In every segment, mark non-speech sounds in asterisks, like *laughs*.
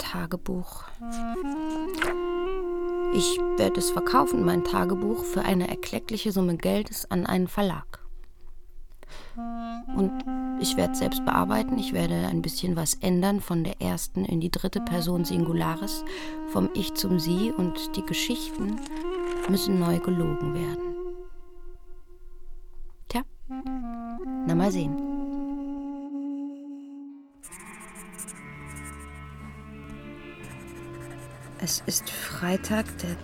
Tagebuch. Ich werde es verkaufen, mein Tagebuch, für eine erkleckliche Summe Geldes an einen Verlag. Und ich werde es selbst bearbeiten. Ich werde ein bisschen was ändern von der ersten in die dritte Person Singularis, vom Ich zum Sie und die Geschichten müssen neu gelogen werden. Tja, na mal sehen. Es ist Freitag, der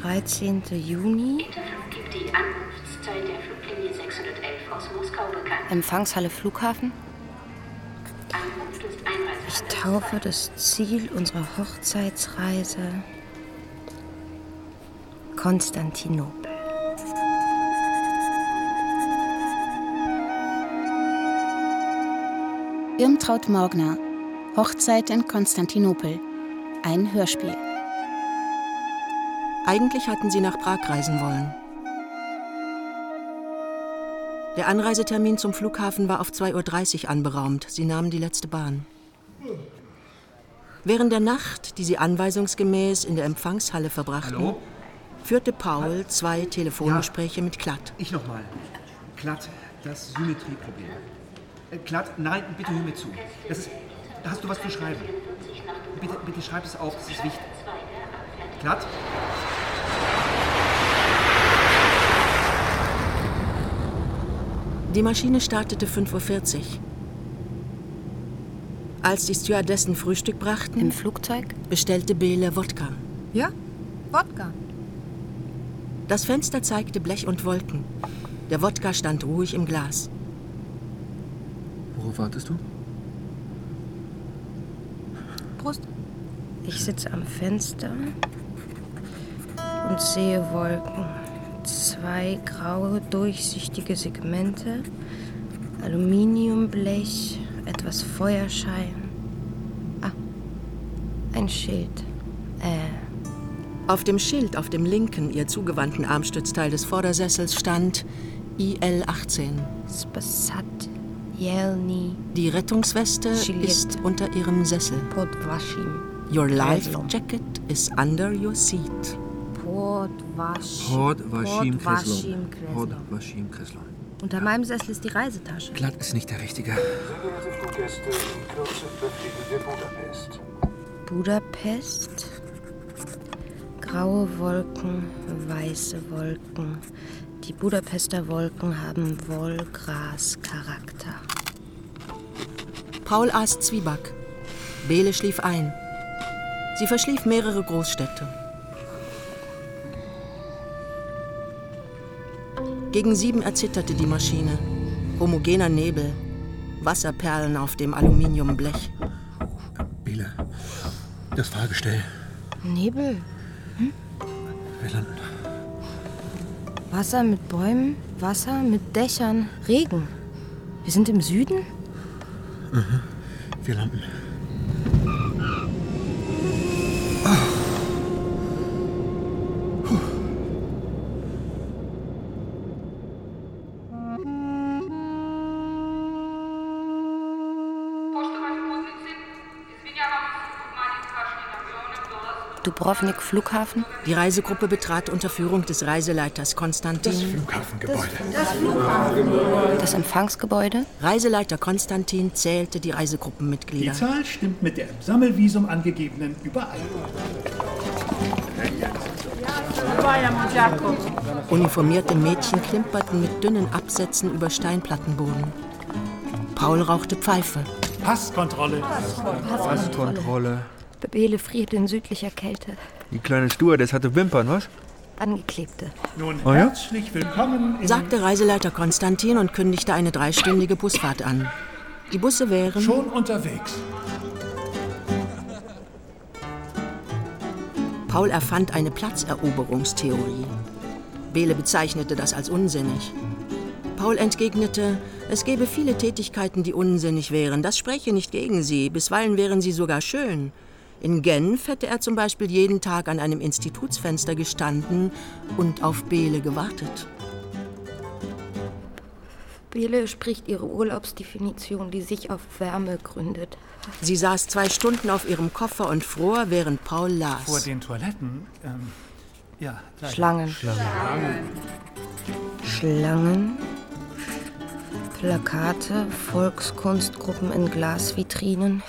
13. Juni. gibt die Ankunftszeit der Fluglinie 611 aus Moskau bekannt. Empfangshalle Flughafen. Ich taufe das Ziel unserer Hochzeitsreise Konstantinopel. Irmtraut Morgner Hochzeit in Konstantinopel. Ein Hörspiel. Eigentlich hatten sie nach Prag reisen wollen. Der Anreisetermin zum Flughafen war auf 2.30 Uhr anberaumt. Sie nahmen die letzte Bahn. Während der Nacht, die sie anweisungsgemäß in der Empfangshalle verbrachten, Hallo? führte Paul zwei Telefongespräche mit Klatt. Ich nochmal. Glatt, das Symmetrieproblem. Äh, Glatt, nein, bitte hör mir zu. Das ist, hast du was zu schreiben? Bitte, bitte schreib es auf, das ist wichtig. Glatt? Die Maschine startete 5.40 Uhr. Als die Stewardessen Frühstück brachten, Im Flugzeug? bestellte Bele Wodka. Ja, Wodka. Das Fenster zeigte Blech und Wolken. Der Wodka stand ruhig im Glas. Worauf wartest du? Ich sitze am Fenster und sehe Wolken. Zwei graue, durchsichtige Segmente, Aluminiumblech, etwas Feuerschein. Ah, ein Schild. Äh, Auf dem Schild auf dem linken, ihr zugewandten Armstützteil des Vordersessels stand IL-18. Spasat, Jelni, Die Rettungsweste Chiliert. ist unter ihrem Sessel. Podvashim. Your life jacket is under your seat. Hord Vashim Kreslon. Kreslon. Vashim Kreslon. Unter meinem Sessel ist die Reisetasche. Glatt ist nicht der Richtige. Sehr geehrte Fluggäste, in Kürze befliegen wir Budapest. Budapest. Graue Wolken, weiße Wolken. Die Budapester Wolken haben Wollgras-Charakter. Paul aß Zwieback. Bele schlief ein. Sie verschlief mehrere Großstädte. Gegen sieben erzitterte die Maschine. Homogener Nebel, Wasserperlen auf dem Aluminiumblech. Bele, das Fahrgestell. Nebel, Wir landen. Wasser mit Bäumen, Wasser mit Dächern, Regen. Wir sind im Süden? Wir landen. Dubrovnik Flughafen? Die Reisegruppe betrat unter Führung des Reiseleiters Konstantin. Flughafengebäude. Das Empfangsgebäude? Reiseleiter Konstantin zählte die Die Reisegruppenmitglieder. Zahl stimmt mit der im Sammelvisum angegebenen überein. Uniformierte Mädchen klimperten mit dünnen Absätzen über Steinplattenboden. Paul rauchte Pfeife. Passkontrolle. Passkontrolle. Bele friert in südlicher Kälte. Die kleine Stewardess hatte Wimpern, was? Angeklebte. Nun Oh ja? herzlich willkommen in sagte Reiseleiter Konstantin und kündigte eine dreistündige Busfahrt an. Die Busse wären schon unterwegs. Paul erfand eine Platzeroberungstheorie. Bele bezeichnete das als unsinnig. Paul entgegnete, es gäbe viele Tätigkeiten, die unsinnig wären. Das spreche nicht gegen sie. Bisweilen wären sie sogar schön. In Genf hätte er zum Beispiel jeden Tag an einem Institutsfenster gestanden und auf Bele gewartet. Bele spricht ihre Urlaubsdefinition, die sich auf Wärme gründet. Sie saß zwei Stunden auf ihrem Koffer und fror, während Paul las. Vor den Toiletten, ähm, ja. gleich. Schlangen. Schlangen. Schlangen. Plakate, Volkskunstgruppen in Glasvitrinen,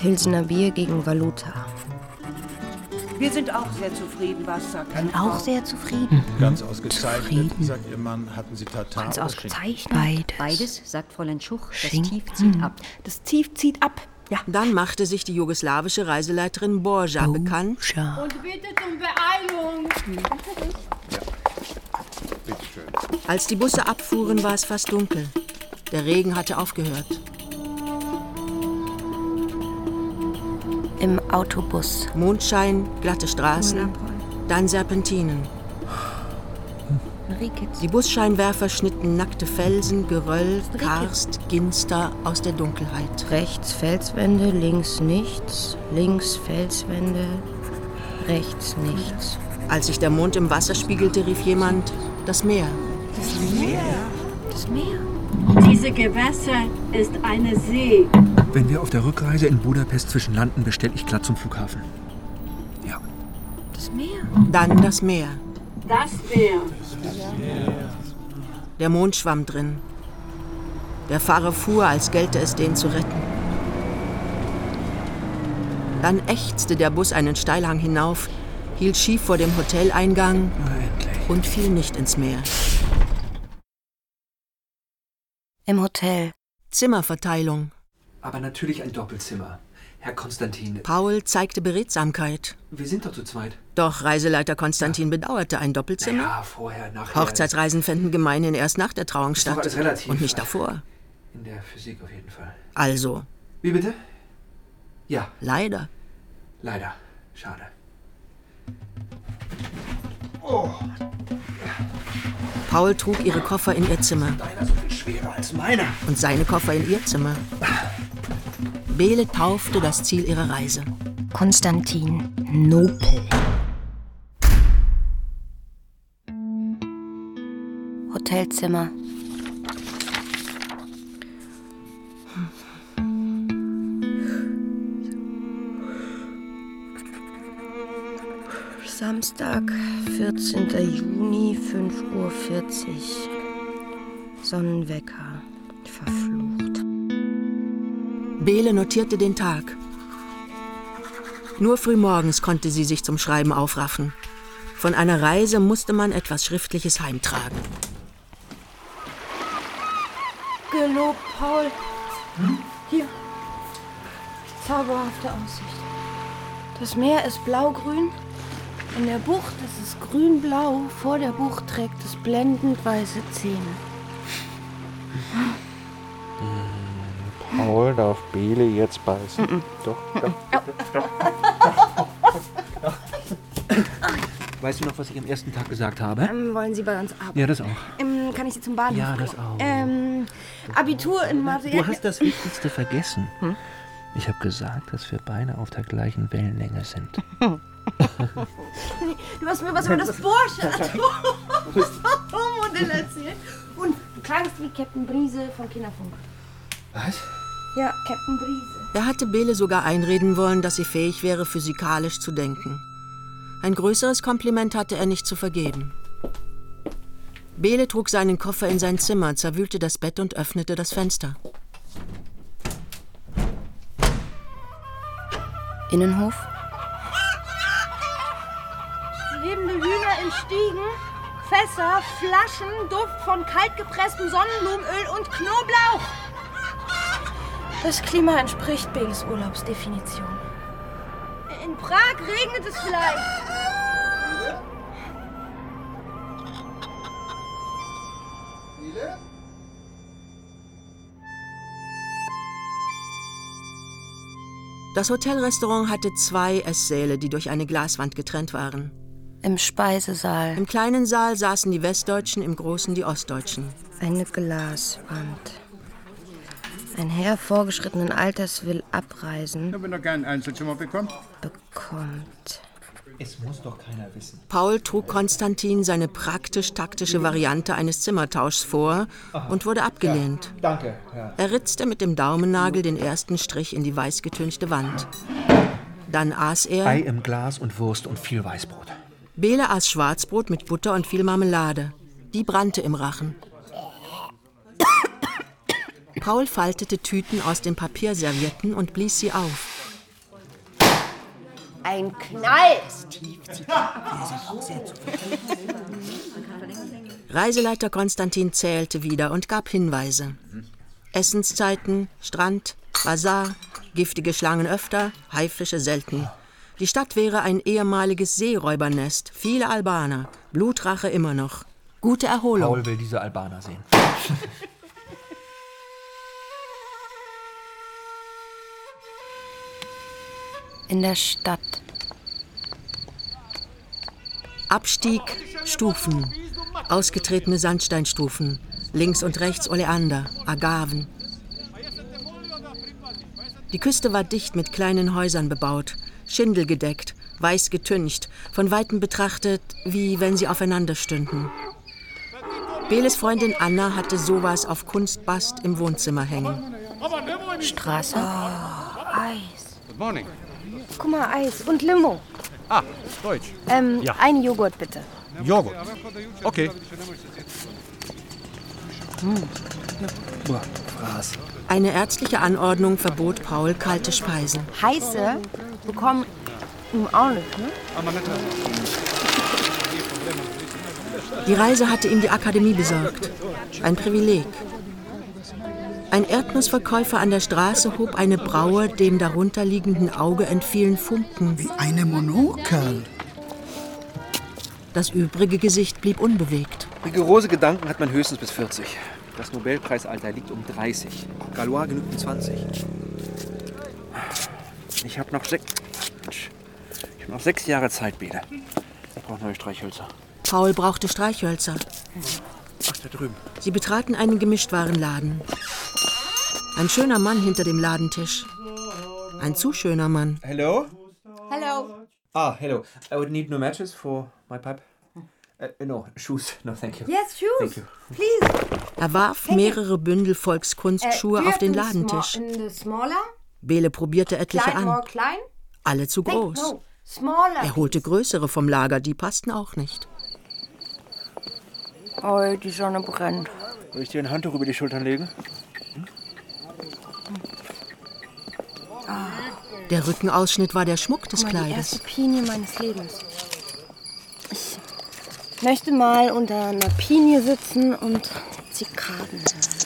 Pilsener Bier gegen Valuta. Wir sind auch sehr zufrieden, was sagt Bin auch sehr zufrieden. Ganz ausgezeichnet, Zufrieden. sagt Ihr Mann. Hatten Sie Tatar Ganz ausgezeichnet. Beides. Beides, sagt Fräulein Schuch. Das Schinken. Tief zieht ab. Das Tief zieht ab. Ja. Dann machte sich die jugoslawische Reiseleiterin Borja bekannt. Und bitte um Beeilung. Als die Busse abfuhren, war es fast dunkel. Der Regen hatte aufgehört. Im Autobus. Mondschein, glatte Straßen, dann Serpentinen. Die Busscheinwerfer schnitten nackte Felsen, Geröll, Karst, Ginster aus der Dunkelheit. Rechts Felswände, links nichts, links Felswände, rechts nichts. Als sich der Mond im Wasser spiegelte, rief jemand, das Meer. Das Meer. Das Meer. Diese Gewässer ist eine See. Wenn wir auf der Rückreise in Budapest zwischenlanden, bestelle ich glatt zum Flughafen. Das Meer. Dann das Meer. Das Meer. Der Mond schwamm drin. Der Fahrer fuhr, als gelte es, den zu retten. Dann ächzte der Bus einen Steilhang hinauf, hielt schief vor dem Hoteleingang und fiel nicht ins Meer. Im Hotel. Zimmerverteilung. Aber natürlich ein Doppelzimmer. Herr Konstantin, Paul zeigte Beredsamkeit. wir sind doch zu zweit. Doch Reiseleiter Konstantin bedauerte ein Doppelzimmer. Ja, vorher, nachher. Hochzeitsreisen fänden gemeinhin erst nach der Trauung statt alles relativ. und nicht davor. In der Physik auf jeden Fall. Also, Wie bitte? Ja, leider. leider. Schade. Paul trug ihre Koffer in ihr Zimmer Deiner so viel schwerer als meiner. und seine Koffer in ihr Zimmer. Bele taufte das Ziel ihrer Reise. Konstantin Nopel. Hotelzimmer. Samstag, 14. Juni, 5.40 Uhr. Sonnenwecker. Verflucht. Bele notierte den Tag. Nur frühmorgens konnte sie sich zum Schreiben aufraffen. Von einer Reise musste man etwas Schriftliches heimtragen. Gelobt, Paul. Hier. Zauberhafte Aussicht. Das Meer ist blaugrün. In der Bucht ist es grünblau. Vor der Bucht trägt es blendend weiße Zähne. Paul darf Bele jetzt beißen. Doch, doch. Weißt du noch, was ich am ersten Tag gesagt habe? Ähm, wollen Sie bei uns arbeiten? Ja, das auch. Ähm, kann ich Sie zum Bahnhof Ja, das auch. Ähm, Abitur in Mathe. Du hast das Wichtigste vergessen. Ich habe gesagt, dass wir beide auf der gleichen Wellenlänge sind. *laughs* Du hast mir was über das Porsche-Modell *laughs* *laughs* erzählt. Und du klangst wie Captain Brise von Kinderfunk. Was? Ja, Captain Brise. Er hatte Bele sogar einreden wollen, dass sie fähig wäre, physikalisch zu denken. Ein größeres Kompliment hatte er nicht zu vergeben. Bele trug seinen Koffer in sein Zimmer, zerwühlte das Bett und öffnete das Fenster. Innenhof. Lebende Hühner in Stiegen, Fässer, Flaschen, Duft von kaltgepresstem Sonnenblumenöl und Knoblauch. Das Klima entspricht Beles Urlaubsdefinition. In Prag regnet es vielleicht. Das Hotelrestaurant hatte zwei Esssäle, die durch eine Glaswand getrennt waren. Im Speisesaal. Im kleinen Saal saßen die Westdeutschen, im großen die Ostdeutschen. Eine Glaswand. Ein Herr vorgeschrittenen Alters will abreisen. Wenn er kein Einzelzimmer bekommt. Bekommt. Es muss doch keiner wissen. Paul trug Konstantin seine praktisch-taktische Variante eines Zimmertauschs vor und wurde abgelehnt. Danke, Herr. Er ritzte mit dem Daumennagel den ersten Strich in die weiß getünchte Wand. Dann aß er. Ei im Glas und Wurst und viel Weißbrot. Bele aß Schwarzbrot mit Butter und viel Marmelade. Die brannte im Rachen. Paul faltete Tüten aus den Papierservietten und blies sie auf. Ein Knall. Reiseleiter Konstantin zählte wieder und gab Hinweise. Essenszeiten, Strand, Bazar, giftige Schlangen öfter, Haifische selten. Die Stadt wäre ein ehemaliges Seeräubernest, viele Albaner, Blutrache immer noch. Gute Erholung. Paul will diese Albaner sehen. In der Stadt. Abstieg, Stufen, ausgetretene Sandsteinstufen, links und rechts Oleander, Agaven. Die Küste war dicht mit kleinen Häusern bebaut, schindelgedeckt, weiß getüncht, von weitem betrachtet, wie wenn sie aufeinander stünden. Beles Freundin Anna hatte sowas auf Kunstbast im Wohnzimmer hängen. Straße. Eis. Good morning. Guck mal, Eis und Limo. Ah, Deutsch. Ähm, Ja. ein Joghurt bitte. Joghurt. Okay. Boah, krass. Eine ärztliche Anordnung verbot Paul kalte Speisen. Heiße bekommen im auch nicht, ne? Die Reise hatte ihm die Akademie besorgt. Ein Privileg. Ein Erdnussverkäufer an der Straße hob eine Braue, dem darunterliegenden Auge entfielen Funken. Wie eine Monokel. Das übrige Gesicht blieb unbewegt. Rigorose Gedanken hat man höchstens bis 40. Das Nobelpreisalter liegt um 30. Galois genügt um 20. Ich habe noch sechs. Ich habe noch sechs Jahre Zeit, Bede. Ich brauche neue Streichhölzer. Paul brauchte Streichhölzer. Ach, da drüben. Sie betraten einen Gemischtwarenladen. Ein schöner Mann hinter dem Ladentisch. Ein zu schöner Mann. Hello? Hello. Ah, hello. I would need new matches for my pipe. Uh, no, shoes. No, thank you. Yes, shoes. Thank you. Please. Er warf mehrere Bündel Volkskunstschuhe Äh, auf den Ladentisch. Bele probierte etliche Klein, more an. klein? Alle zu groß. no. Smaller. Er holte größere vom Lager, die passten auch nicht. Oh, die Sonne brennt. Soll ich dir ein Handtuch über die Schultern legen? Der Rückenausschnitt war der Schmuck des Guck mal, die erste Kleides. Pinie meines Lebens. Ich möchte mal unter einer Pinie sitzen und Zikaden hören.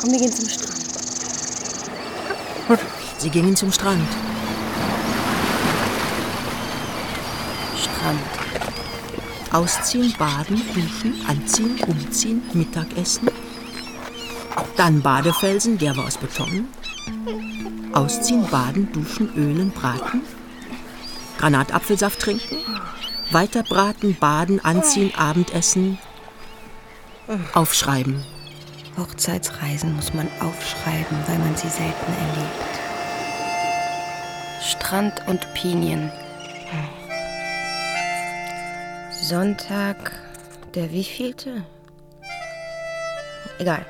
Komm, wir gehen zum Strand. Sie gingen zum Strand. Strand. Ausziehen, baden, duschen, anziehen, umziehen, Mittagessen. Dann Badefelsen, der war aus Beton. Ausziehen, baden, duschen, ölen, braten. Granatapfelsaft trinken. Weiter braten, baden, anziehen, Abendessen. Aufschreiben. Hochzeitsreisen muss man aufschreiben, weil man sie selten erlebt. Strand und Pinien. Sonntag, der wievielte? Egal.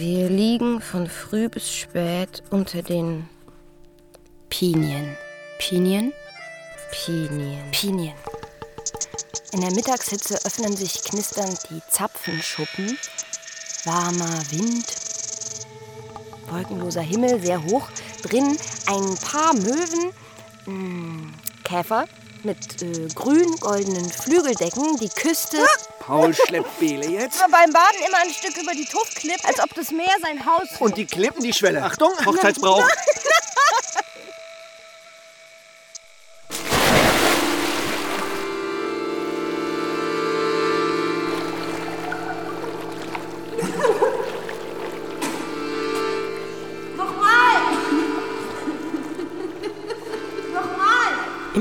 Wir liegen von früh bis spät unter den Pinien. Pinien? Pinien. Pinien. In der Mittagshitze öffnen sich knisternd die Zapfenschuppen. Warmer Wind. Wolkenloser Himmel, sehr hoch. Drin ein paar Möwen. mh, Käfer mit äh, grün-goldenen Flügeldecken. Die Küste. Paul schleppt Bele *laughs* jetzt. Beim Baden immer ein Stück über die Tuff klippt, als ob das Meer sein Haus Und die klippen die Schwelle. Achtung, Hochzeitsbrauch. *laughs*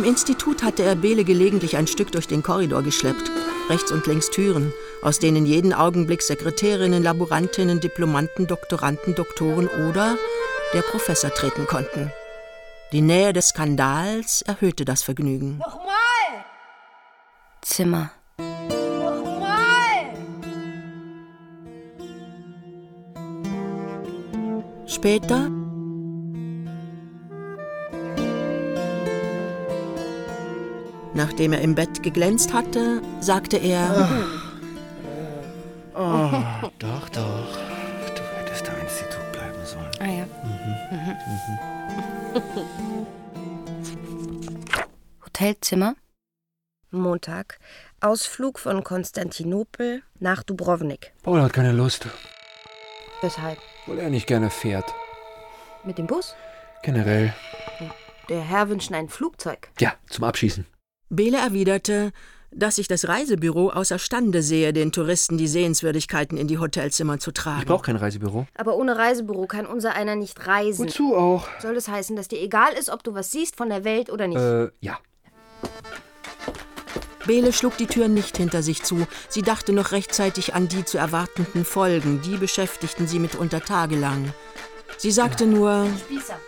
Institut hatte er Bele gelegentlich ein Stück durch den Korridor geschleppt. Rechts und links Türen, aus denen jeden Augenblick Sekretärinnen, Laborantinnen, Diplomanten, Doktoranden, Doktoren oder der Professor treten konnten. Die Nähe des Skandals erhöhte das Vergnügen. Nochmal! Zimmer. Nochmal! Später Nachdem er im Bett geglänzt hatte, sagte er: Oh, doch, doch. Du hättest am Institut bleiben sollen. Ah ja. Hotelzimmer. Montag. Ausflug von Konstantinopel nach Dubrovnik. Paul hat keine Lust, Weshalb? weil er nicht gerne fährt. Mit dem Bus? Generell. Der Herr wünscht ein Flugzeug. Ja, zum Abschießen. Bele erwiderte, dass sich das Reisebüro außerstande sehe, den Touristen die Sehenswürdigkeiten in die Hotelzimmer zu tragen. Ich brauche kein Reisebüro. Aber ohne Reisebüro kann unser einer nicht reisen. Wozu auch? Soll das heißen, dass dir egal ist, ob du was siehst von der Welt oder nicht? Äh, ja. Bele schlug die Tür nicht hinter sich zu. Sie dachte noch rechtzeitig an die zu erwartenden Folgen. Die beschäftigten sie mitunter tagelang. Sie sagte nur, Spießer.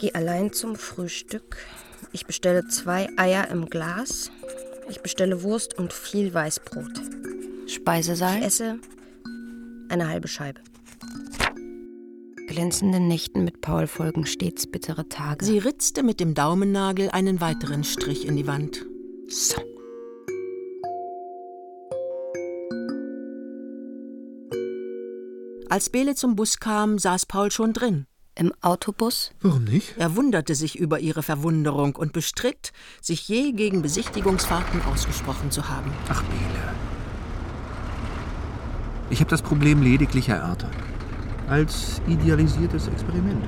Ich gehe allein zum Frühstück. Ich bestelle zwei Eier im Glas. Ich bestelle Wurst und viel Weißbrot. Speisesaal. Ich esse eine halbe Scheibe. Glänzenden Nächten mit Paul folgen stets bittere Tage. sie ritzte mit dem Daumennagel einen weiteren Strich in die Wand. So. Als Bele zum Bus kam, saß Paul schon drin. Im Autobus? Warum nicht? Er wunderte sich über ihre Verwunderung und bestritt, sich je gegen Besichtigungsfahrten ausgesprochen zu haben. Ach, Bele. Ich habe das Problem lediglich erörtert. Als idealisiertes Experiment.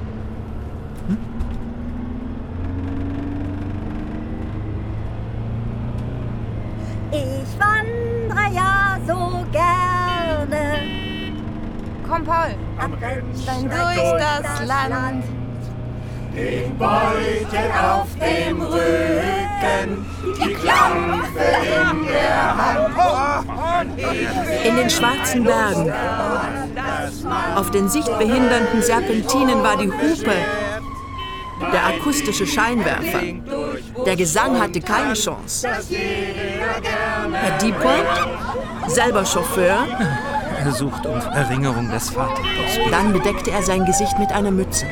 Ich wandere ja so gerne. Komm, Paul. Am Dann durch das Land. Den Beutel auf dem Rücken, die Klampe in der Hand. In den schwarzen Bergen. Auf den sichtbehindernden Serpentinen war die Hupe, der akustische Scheinwerfer. Der Gesang hatte keine Chance. Herr Diepold, selber Chauffeur, Er sucht um Erinnerung des Vaters. dann bedeckte er sein Gesicht mit einer Mütze.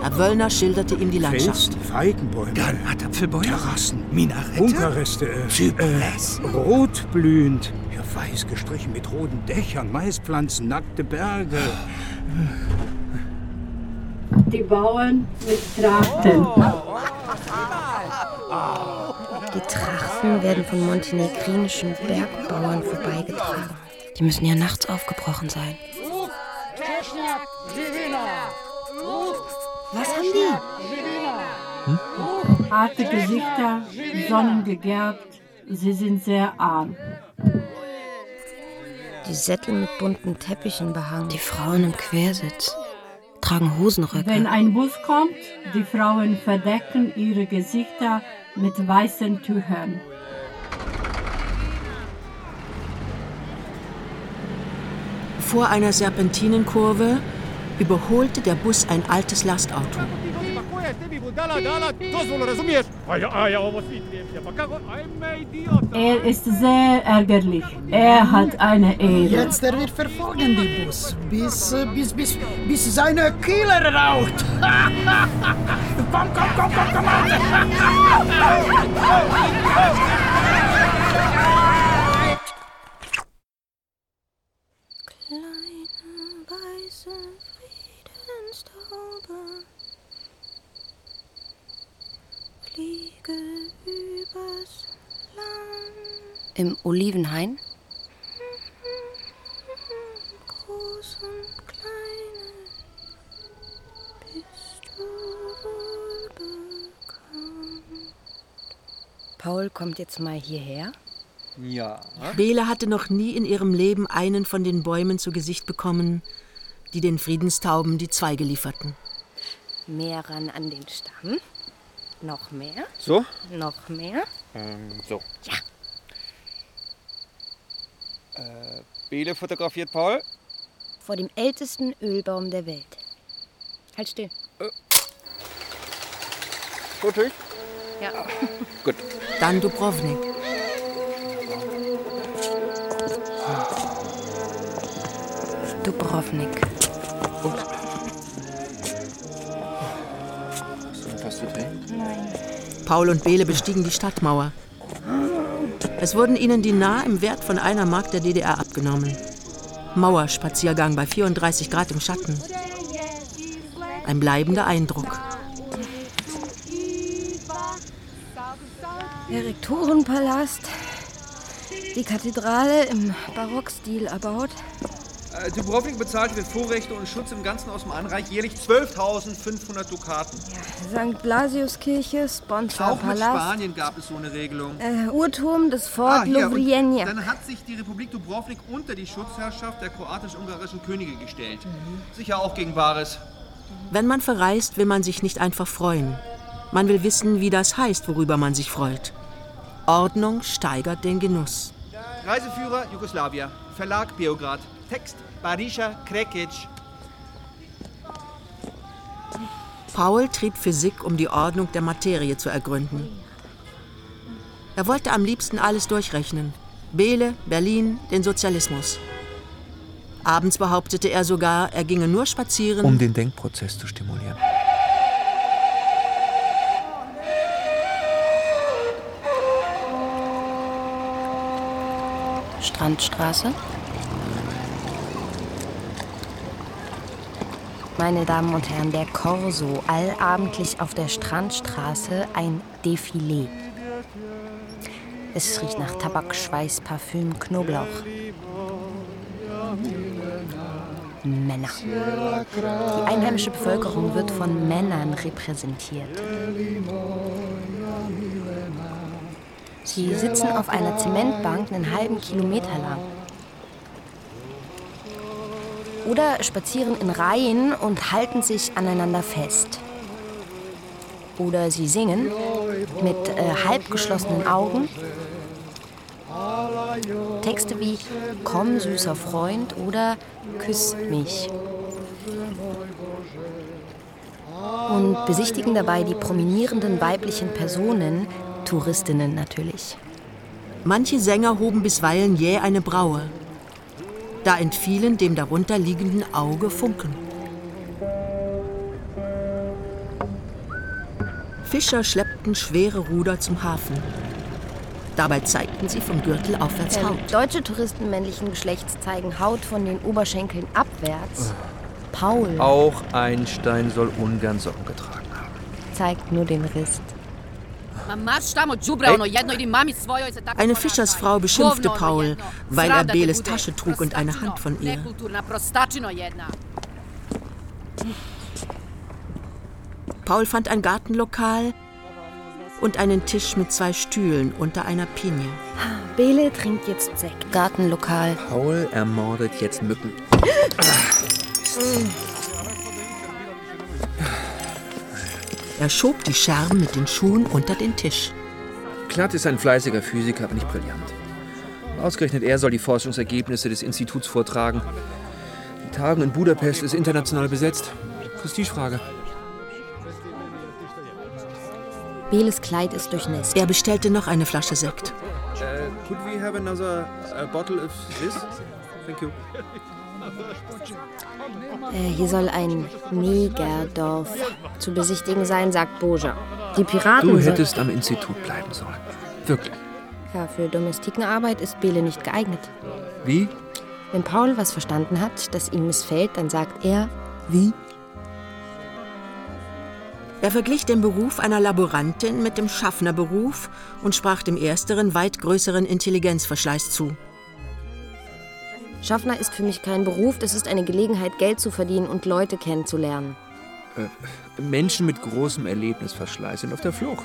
Herr Wöllner schilderte ihm die Landschaft. Fels, Feigenbäume, Granatapfelbäume, Terrassen, Minarette, Bunkerreste, äh, äh, rotblühend, ja, weiß gestrichen mit roten Dächern, Maispflanzen, nackte Berge. Die Bauern mit Trakten. Die Trachten werden von montenegrinischen Bergbauern vorbeigetragen. Die müssen ja nachts aufgebrochen sein. Was haben die? Harte Gesichter, sonnengegerbt, sie sind sehr arm. Die Sättel mit bunten Teppichen behangen. Die Frauen im Quersitz tragen Hosenröcke. Wenn ein Bus kommt, die Frauen verdecken ihre Gesichter mit weißen Tüchern. Vor einer Serpentinenkurve überholte der Bus ein altes Lastauto. Er ist sehr ärgerlich. Er hat eine Ehre. Jetzt er wird verfolgen, die Bus, bis, äh, bis, bis, bis seine Kieler raucht. *laughs* komm, komm, komm, komm, komm weiße Friedenstaube, fliege übers Land. Im Olivenhain? Groß und kleine, bist du wohl bekannt. Paul kommt jetzt mal hierher. Ja. Bele hatte noch nie in ihrem Leben einen von den Bäumen zu Gesicht bekommen, die den Friedenstauben die Zweige lieferten. Mehr ran an den Stamm. Noch mehr? So? Noch mehr? Ähm, so. Ja. Äh, Bele fotografiert Paul. Vor dem ältesten Ölbaum der Welt. Halt still. Foto? Ja. *laughs* Gut. Dann Dubrovnik. Dubrovnik. Hast du etwas zu trinken? Nein. Paul und Bele bestiegen die Stadtmauer. Es wurden ihnen Dinar im Wert von einer Mark der DDR abgenommen. Mauerspaziergang bei 34 Grad im Schatten. Ein bleibender Eindruck. Der Rektorenpalast. Die Kathedrale im Barockstil erbaut. Äh, Dubrovnik bezahlt für Vorrechte und Schutz im ganzen Osmanreich Reich jährlich 12.500 Dukaten. St. Blasiuskirche, Auch mit Sponsorpalast. Spanien gab es so eine Regelung. Äh, Uhrturm des Fort Ah, Lovrienja. Dann hat sich die Republik Dubrovnik unter die Schutzherrschaft der kroatisch-ungarischen Könige gestellt. Sicher auch gegen Wahres. Wenn man verreist, will man sich nicht einfach freuen. Man will wissen, wie das heißt, worüber man sich freut. Ordnung steigert den Genuss. Reiseführer Jugoslawia. Verlag Beograd. Text Barisha Krekic. Paul trieb Physik, um die Ordnung der Materie zu ergründen. Er wollte am liebsten alles durchrechnen. Bele, Berlin, den Sozialismus. Abends behauptete er sogar, er ginge nur spazieren. Um den Denkprozess zu stimulieren. Strandstraße. Meine Damen und Herren, der Corso, allabendlich auf der Strandstraße ein Defilé. Es riecht nach Tabak, Schweiß, Parfüm, Knoblauch. Männer. Die einheimische Bevölkerung wird von Männern repräsentiert. Sie sitzen auf einer Zementbank einen halben Kilometer lang. Oder spazieren in Reihen und halten sich aneinander fest. Oder sie singen mit äh, halb geschlossenen Augen. Texte wie Komm, süßer Freund oder Küss mich. Und besichtigen dabei die prominierenden weiblichen Personen, Touristinnen natürlich. Manche Sänger hoben bisweilen jäh eine Braue. Da entfielen dem darunter liegenden Auge Funken. Fischer schleppten schwere Ruder zum Hafen. Dabei zeigten sie vom Gürtel aufwärts Ähm, Haut. deutsche Touristen männlichen Geschlechts zeigen Haut von den Oberschenkeln abwärts. Paul Auch Einstein soll ungern Socken getragen haben. zeigt nur den Rist. Eine Fischersfrau beschimpfte Paul, weil er Beles Tasche trug und eine Hand von ihr. Paul fand ein Gartenlokal und einen Tisch mit zwei Stühlen unter einer Pinie. Bele trinkt jetzt Sekt. Gartenlokal. Paul ermordet jetzt Mücken. *laughs* Er schob die Scherben mit den Schuhen unter den Tisch. Klatt ist ein fleißiger Physiker, aber nicht brillant. Ausgerechnet er soll die Forschungsergebnisse des Instituts vortragen. Die Tagung in Budapest ist international besetzt. Prestigefrage. Beles Kleid ist durchnässt. Er bestellte noch eine Flasche Sekt. Uh, could we have another uh, bottle of this? Thank you. Äh, hier soll ein Negerdorf zu besichtigen sein, sagt Boja. Die Piraten Du hättest am Institut bleiben sollen. Wirklich. Ja, für Domestikenarbeit ist Bele nicht geeignet. Wie? Wenn Paul was verstanden hat, das ihm missfällt, dann sagt er, wie? Er verglich den Beruf einer Laborantin mit dem Schaffnerberuf und sprach dem ersteren weit größeren Intelligenzverschleiß zu. Schaffner ist für mich kein Beruf, das ist eine Gelegenheit, Geld zu verdienen und Leute kennenzulernen. Äh, Menschen mit großem Erlebnisverschleiß sind auf der Flucht.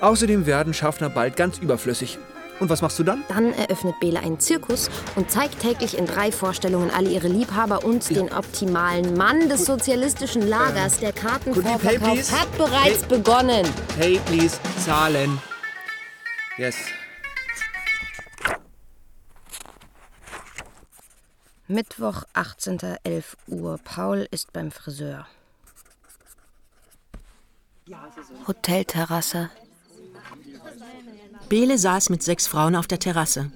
Außerdem werden Schaffner bald ganz überflüssig. Und was machst du dann? Dann eröffnet Bele einen Zirkus und zeigt täglich in drei Vorstellungen alle ihre Liebhaber und den optimalen Mann des sozialistischen Lagers. Der Kartenvorverkauf hat bereits Hey. begonnen. Hey, please, zahlen. Yes. Mittwoch, 18.11 Uhr. Paul ist beim Friseur. Hotelterrasse. Bele saß mit sechs Frauen auf der Terrasse.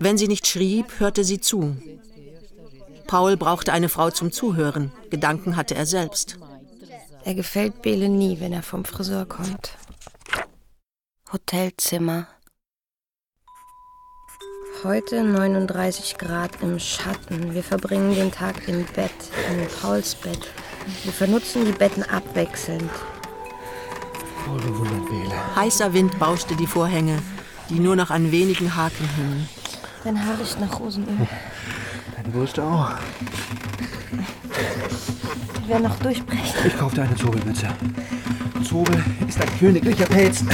Wenn sie nicht schrieb, hörte sie zu. Paul brauchte eine Frau zum Zuhören. Gedanken hatte er selbst. Er gefällt Bele nie, wenn er vom Friseur kommt. Hotelzimmer. Heute 39 Grad im Schatten. Wir verbringen den Tag im Bett, in Pauls Bett. Wir vernutzen die Betten abwechselnd. Bele. Heißer Wind bauschte die Vorhänge, die nur noch an wenigen Haken hingen. Dein Haar riecht nach Rosenöl. Deine Brüste auch. Werde noch durchbrechen. Ich kauf dir eine Zobelmütze. Zobel ist ein königlicher Pelz.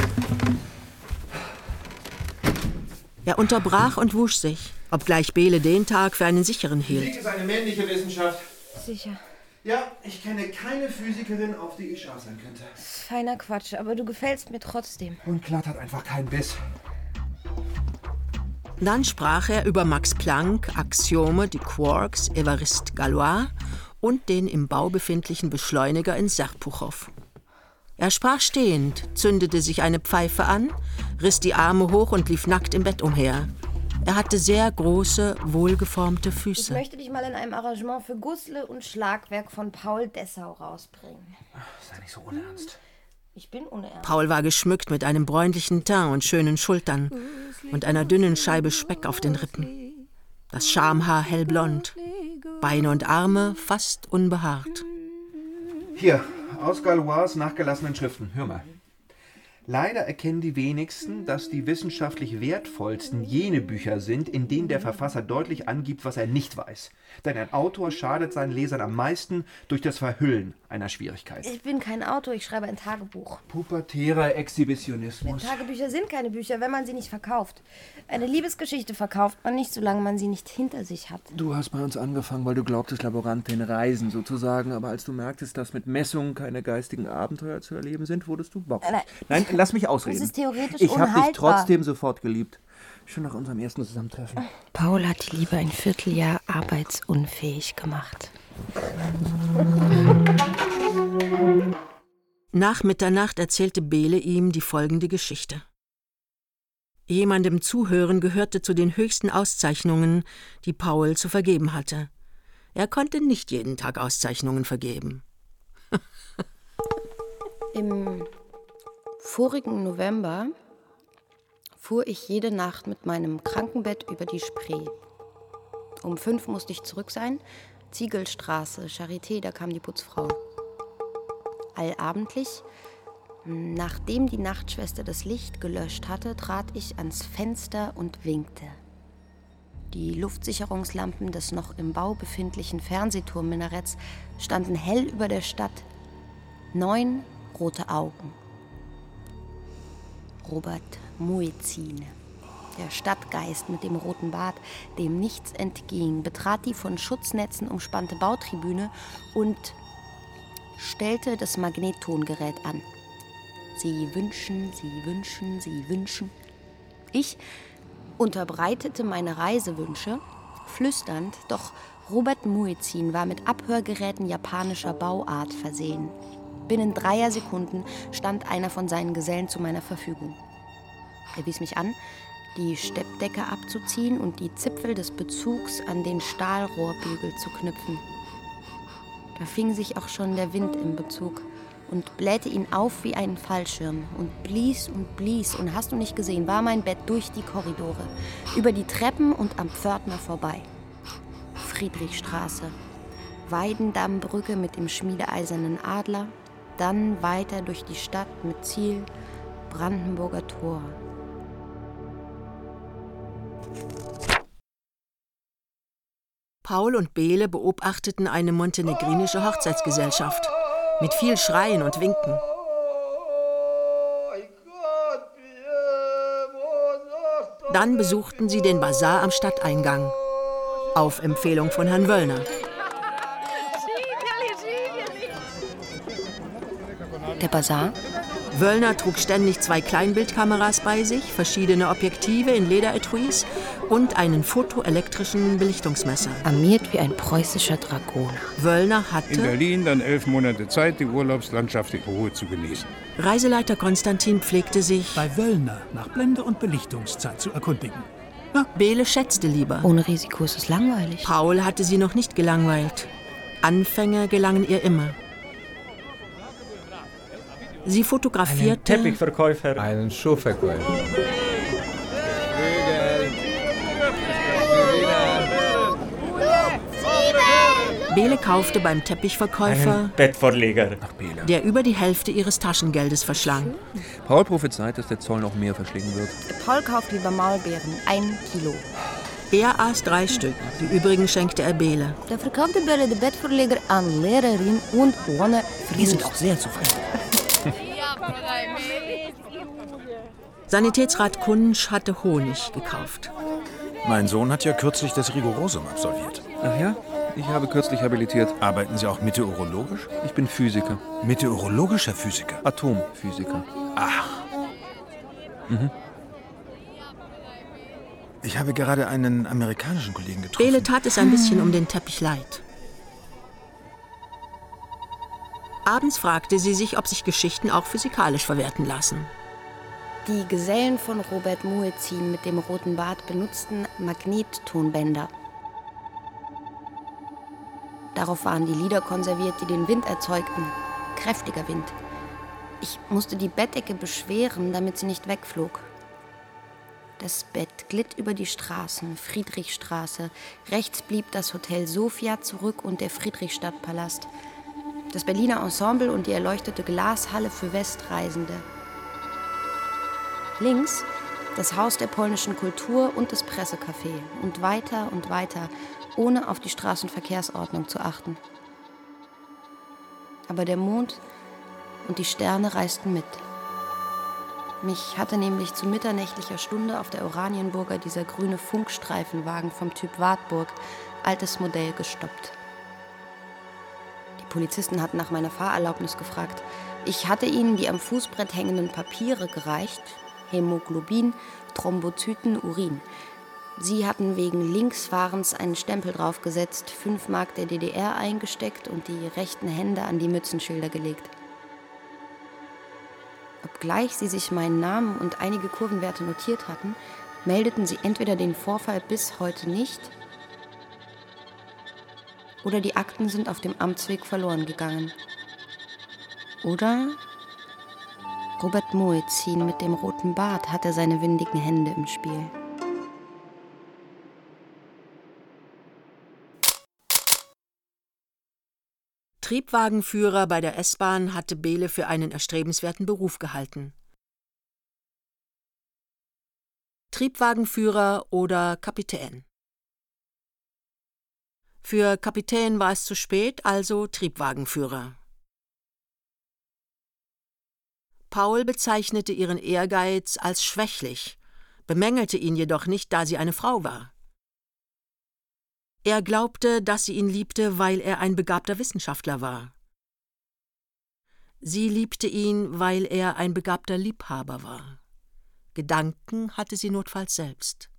Er unterbrach und wusch sich, obgleich Bele den Tag für einen sicheren hielt. Physik ist eine männliche Wissenschaft. Sicher. Ja, ich kenne keine Physikerin, auf die ich scharf sein könnte. Feiner Quatsch, aber du gefällst mir trotzdem. Und Glatt hat einfach keinen Biss. Dann sprach er über Max Planck, Axiome, die Quarks, Evariste Galois und den im Bau befindlichen Beschleuniger in Serpuchow. Er sprach stehend, zündete sich eine Pfeife an, riss die Arme hoch und lief nackt im Bett umher. Er hatte sehr große, wohlgeformte Ich Füße. möchte dich mal in einem Arrangement für Gusle und Schlagwerk von Paul Dessau rausbringen. Sei nicht so unernst. Ich bin unernst. Paul war geschmückt mit einem bräunlichen Teint und schönen Schultern und einer dünnen Scheibe Speck auf den Rippen. Das Schamhaar hellblond, Beine und Arme fast unbehaart. Hier, aus Galois nachgelassenen Schriften. Hör mal. Leider erkennen die wenigsten, dass die wissenschaftlich wertvollsten jene Bücher sind, in denen der Verfasser deutlich angibt, was er nicht weiß. Denn ein Autor schadet seinen Lesern am meisten durch das Verhüllen einer Schwierigkeit. Ich bin kein Autor, ich schreibe ein Tagebuch. Pubertärer Exhibitionismus. Tagebücher sind keine Bücher, wenn man sie nicht verkauft. Eine Liebesgeschichte verkauft man nicht, solange man sie nicht hinter sich hat. Du hast bei uns angefangen, weil du glaubtest, Laborantin reisen sozusagen, aber als du merktest, dass mit Messungen keine geistigen Abenteuer zu erleben sind, wurdest du bockig. Nein, Nein, lass mich ausreden. Das ist theoretisch ich habe dich trotzdem sofort geliebt. Schon nach unserem ersten Zusammentreffen. Paul hat die Liebe ein Vierteljahr arbeitsunfähig gemacht. Nach Mitternacht erzählte Bele ihm die folgende Geschichte. Jemandem zuhören gehörte zu den höchsten Auszeichnungen, die Paul zu vergeben hatte. Er konnte nicht jeden Tag Auszeichnungen vergeben. Im vorigen November fuhr ich jede Nacht mit meinem Krankenbett über die Spree. Um fünf musste ich zurück sein. Ziegelstraße, Charité, da kam die Putzfrau. Allabendlich, nachdem die Nachtschwester das Licht gelöscht hatte, trat ich ans Fenster und winkte. Die Luftsicherungslampen des noch im Bau befindlichen Fernsehturmminaretts standen hell über der Stadt. Neun rote Augen. Robert Muezzin, der Stadtgeist mit dem roten Bart, dem nichts entging, betrat die von Schutznetzen umspannte Bautribüne und stellte das Magnettongerät an. Sie wünschen, sie wünschen, sie wünschen. Ich unterbreitete meine Reisewünsche, flüsternd, doch Robert Muezzin war mit Abhörgeräten japanischer Bauart versehen. Binnen dreier Sekunden stand einer von seinen Gesellen zu meiner Verfügung. Er wies mich an, die Steppdecke abzuziehen und die Zipfel des Bezugs an den Stahlrohrbügel zu knüpfen. Da fing sich auch schon der Wind im Bezug und blähte ihn auf wie einen Fallschirm und blies und blies und hast du nicht gesehen, war mein Bett durch die Korridore, über die Treppen und am Pförtner vorbei. Friedrichstraße, Weidendammbrücke mit dem schmiedeeisernen Adler, dann weiter durch die Stadt mit Ziel Brandenburger Tor. Paul und Bele beobachteten eine montenegrinische Hochzeitsgesellschaft mit viel Schreien und Winken. Dann besuchten sie den Bazar am Stadteingang. Auf Empfehlung von Herrn Wöllner. Der Bazar? Wöllner trug ständig zwei Kleinbildkameras bei sich, verschiedene Objektive in Lederetuis und einen fotoelektrischen Belichtungsmesser. Armiert wie ein preußischer Dragoner. Wöllner hatte... In Berlin dann elf Monate Zeit, die Urlaubslandschaft in Ruhe zu genießen. Reiseleiter Konstantin pflegte sich... Bei Wöllner nach Blende- und Belichtungszeit zu erkundigen. Na? Bele schätzte lieber. Ohne Risiko ist es langweilig. Paul hatte sie noch nicht gelangweilt. Anfänge gelangen ihr immer. Sie fotografierte einen Teppichverkäufer, einen Schuhverkäufer. Bele kaufte beim Teppichverkäufer einen Bettvorleger, der über die Hälfte ihres Taschengeldes verschlang. Paul prophezeit, dass der Zoll noch mehr verschlingen wird. Paul kauft lieber Maulbeeren, ein Kilo. Er aß drei Stück, die übrigen schenkte er Bele. Der verkaufte Bele den Bettvorleger an Lehrerin und ohne Wir sind auch sehr zufrieden. Sanitätsrat Kunsch hatte Honig gekauft. Mein Sohn hat ja kürzlich das Rigorosum absolviert. Ach ja? Ich habe kürzlich habilitiert. Arbeiten Sie auch meteorologisch? Ich bin Physiker. Meteorologischer Physiker? Atomphysiker. Ach. Mhm. Ich habe gerade einen amerikanischen Kollegen getroffen. Bele tat es ein bisschen um den Teppich leid. Abends fragte sie sich, ob sich Geschichten auch physikalisch verwerten lassen. Die Gesellen von Robert Muezzin mit dem roten Bart benutzten Magnettonbänder. Darauf waren die Lieder konserviert, die den Wind erzeugten. Kräftiger Wind. Ich musste die Bettdecke beschweren, damit sie nicht wegflog. Das Bett glitt über die Straßen, Friedrichstraße. Rechts blieb das Hotel Sofia zurück und der Friedrichstadtpalast. Das Berliner Ensemble und die erleuchtete Glashalle für Westreisende. Links das Haus der polnischen Kultur und das Pressecafé. Und weiter und weiter, ohne auf die Straßenverkehrsordnung zu achten. Aber der Mond und die Sterne reisten mit. Mich hatte nämlich zu mitternächtlicher Stunde auf der Oranienburger dieser grüne Funkstreifenwagen vom Typ Wartburg, altes Modell, gestoppt. Polizisten hatten nach meiner Fahrerlaubnis gefragt. Ich hatte ihnen die am Fußbrett hängenden Papiere gereicht, Hämoglobin, Thrombozyten, Urin. Sie hatten wegen Linksfahrens einen Stempel draufgesetzt, 5 Mark der DDR eingesteckt und die rechten Hände an die Mützenschilder gelegt. Obgleich sie sich meinen Namen und einige Kurvenwerte notiert hatten, meldeten sie entweder den Vorfall bis heute nicht oder die Akten sind auf dem Amtsweg verloren gegangen. Oder Robert Muezzin mit dem roten Bart hatte seine windigen Hände im Spiel. Triebwagenführer bei der S-Bahn hatte Behle für einen erstrebenswerten Beruf gehalten. Triebwagenführer oder Kapitän. Für Kapitän war es zu spät, also Triebwagenführer. Paul bezeichnete ihren Ehrgeiz als schwächlich, bemängelte ihn jedoch nicht, da sie eine Frau war. Er glaubte, dass sie ihn liebte, weil er ein begabter Wissenschaftler war. Sie liebte ihn, weil er ein begabter Liebhaber war. Gedanken hatte sie notfalls selbst.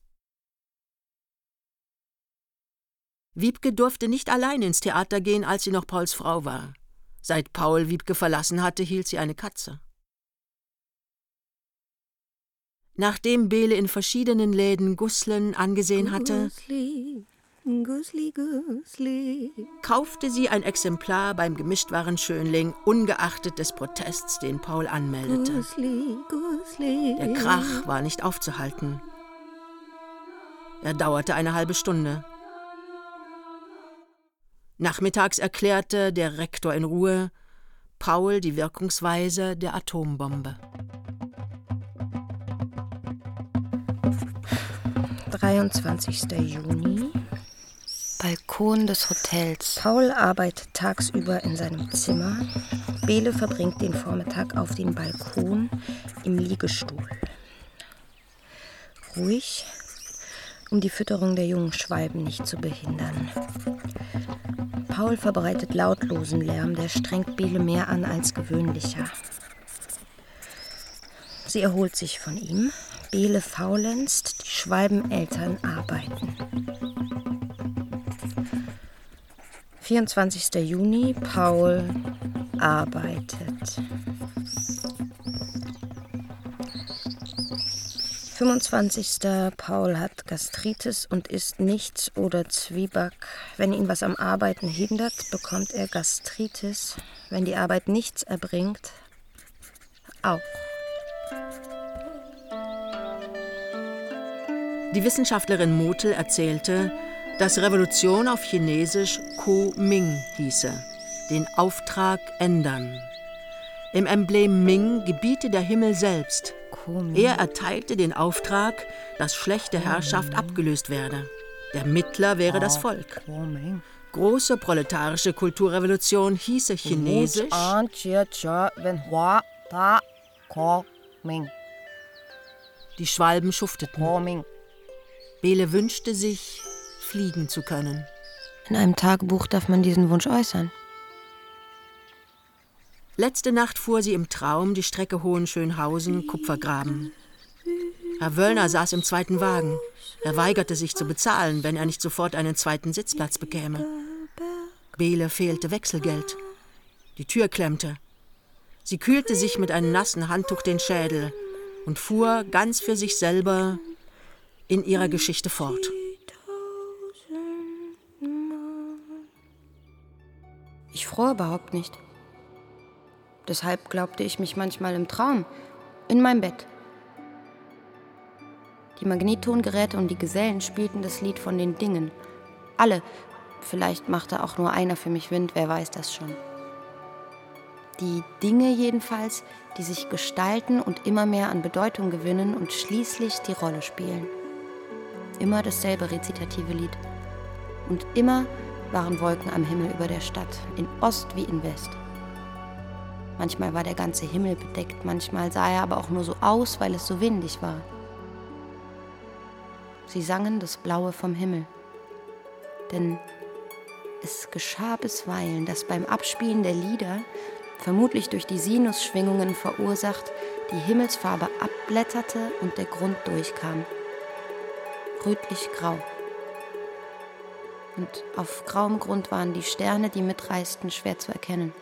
Wiebke durfte nicht allein ins Theater gehen, als sie noch Pauls Frau war. Seit Paul Wiebke verlassen hatte, hielt sie eine Katze. Nachdem Bele in verschiedenen Läden Guslen angesehen hatte, Gusli, Gusli, Gusli. kaufte sie ein Exemplar beim Gemischtwaren Schönling, ungeachtet des Protests, den Paul anmeldete. Der Krach war nicht aufzuhalten. Er dauerte eine halbe Stunde. Nachmittags erklärte der Rektor in Ruhe Paul die Wirkungsweise der Atombombe. 23. Juni. Balkon des Hotels. Paul arbeitet tagsüber in seinem Zimmer. Bele verbringt den Vormittag auf dem Balkon im Liegestuhl. ruhig, um die Fütterung der jungen Schwalben nicht zu behindern. Paul verbreitet lautlosen Lärm, der strengt Bele mehr an als gewöhnlicher. Sie erholt sich von ihm. Bele faulenzt, die Schwalbeneltern arbeiten. 24. Juni, Paul arbeitet. 25. Paul hat Gastritis und isst nichts oder Zwieback. Wenn ihn was am Arbeiten hindert, bekommt er Gastritis. Wenn die Arbeit nichts erbringt, auch. Die Wissenschaftlerin Motel erzählte, dass Revolution auf Chinesisch Ko Ming hieße, den Auftrag ändern. Im Emblem Ming gebiete der Himmel selbst. Er erteilte den Auftrag, dass schlechte Herrschaft abgelöst werde. Der Mittler wäre das Volk. Große proletarische Kulturrevolution hieße Chinesisch. Die Schwalben schufteten. Bele wünschte sich, fliegen zu können. In einem Tagebuch darf man diesen Wunsch äußern. Letzte Nacht fuhr sie im Traum die Strecke Hohenschönhausen-Kupfergraben. Herr Wöllner saß im zweiten Wagen. Er weigerte sich zu bezahlen, wenn er nicht sofort einen zweiten Sitzplatz bekäme. Bele fehlte Wechselgeld. Die Tür klemmte. Sie kühlte sich mit einem nassen Handtuch den Schädel und fuhr ganz für sich selber in ihrer Geschichte fort. Ich froh überhaupt nicht. Deshalb glaubte ich mich manchmal im Traum, in meinem Bett. Die Magnettongeräte und die Gesellen spielten das Lied von den Dingen. Alle. Vielleicht machte auch nur einer für mich Wind, wer weiß das schon. Die Dinge jedenfalls, die sich gestalten und immer mehr an Bedeutung gewinnen und schließlich die Rolle spielen. Immer dasselbe rezitative Lied. Und immer waren Wolken am Himmel über der Stadt, in Ost wie in West. Manchmal war der ganze Himmel bedeckt, manchmal sah er aber auch nur so aus, weil es so windig war. Sie sangen das Blaue vom Himmel. Denn es geschah bisweilen, dass beim Abspielen der Lieder, vermutlich durch die Sinusschwingungen verursacht, die Himmelsfarbe abblätterte und der Grund durchkam. Rötlich grau. Und auf grauem Grund waren die Sterne, die mitreisten, schwer zu erkennen.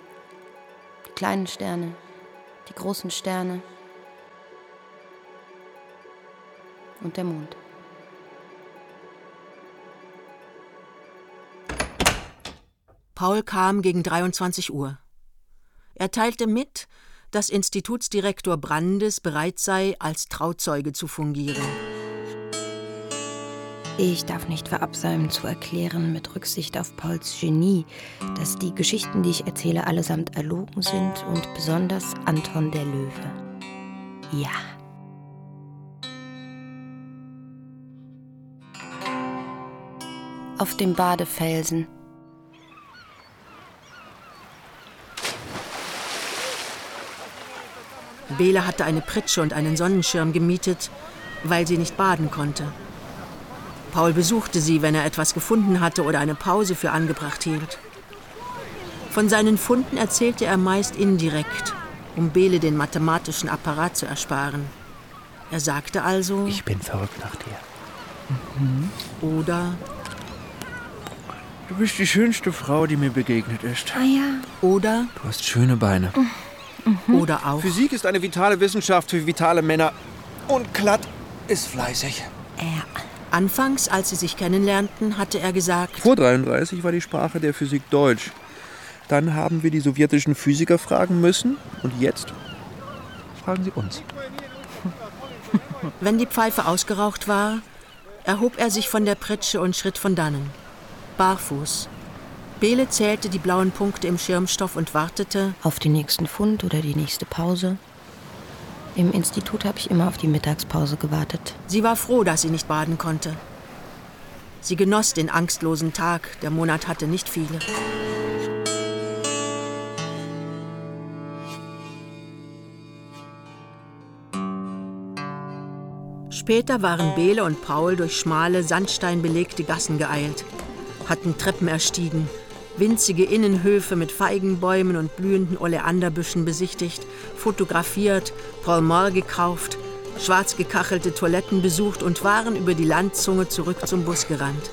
Die kleinen Sterne, die großen Sterne und der Mond. Paul kam gegen 23 Uhr. Er teilte mit, dass Institutsdirektor Brandes bereit sei, als Trauzeuge zu fungieren. Ich darf nicht verabsäumen zu erklären, mit Rücksicht auf Pauls Genie, dass die Geschichten, die ich erzähle, allesamt erlogen sind und besonders Anton der Löwe. Ja. Auf dem Badefelsen. Bele hatte eine Pritsche und einen Sonnenschirm gemietet, weil sie nicht baden konnte. Paul besuchte sie, wenn er etwas gefunden hatte oder eine Pause für angebracht hielt. Von seinen Funden erzählte er meist indirekt, um Bele den mathematischen Apparat zu ersparen. Er sagte also: Ich bin verrückt nach dir. Mhm. Oder Du bist die schönste Frau, die mir begegnet ist. Ah ja. Oder Du hast schöne Beine. Mhm. Oder auch. Physik ist eine vitale Wissenschaft für vitale Männer. Und Klatt ist fleißig. Ja. Anfangs, als sie sich kennenlernten, hatte er gesagt: Vor 33 war die Sprache der Physik Deutsch. Dann haben wir die sowjetischen Physiker fragen müssen. Und jetzt fragen sie uns. Wenn die Pfeife ausgeraucht war, erhob er sich von der Pritsche und schritt von dannen. Barfuß. Bele zählte die blauen Punkte im Schirmstoff und wartete auf den nächsten Fund oder die nächste Pause. Im Institut habe ich immer auf die Mittagspause gewartet. Sie war froh, dass sie nicht baden konnte. Sie genoss den angstlosen Tag, der Monat hatte nicht viele. später waren Bele und Paul durch schmale, sandsteinbelegte Gassen geeilt, hatten Treppen erstiegen, winzige Innenhöfe mit Feigenbäumen und blühenden Oleanderbüschen besichtigt, fotografiert, Paul Mall gekauft, schwarz gekachelte Toiletten besucht und waren über die Landzunge zurück zum Bus gerannt.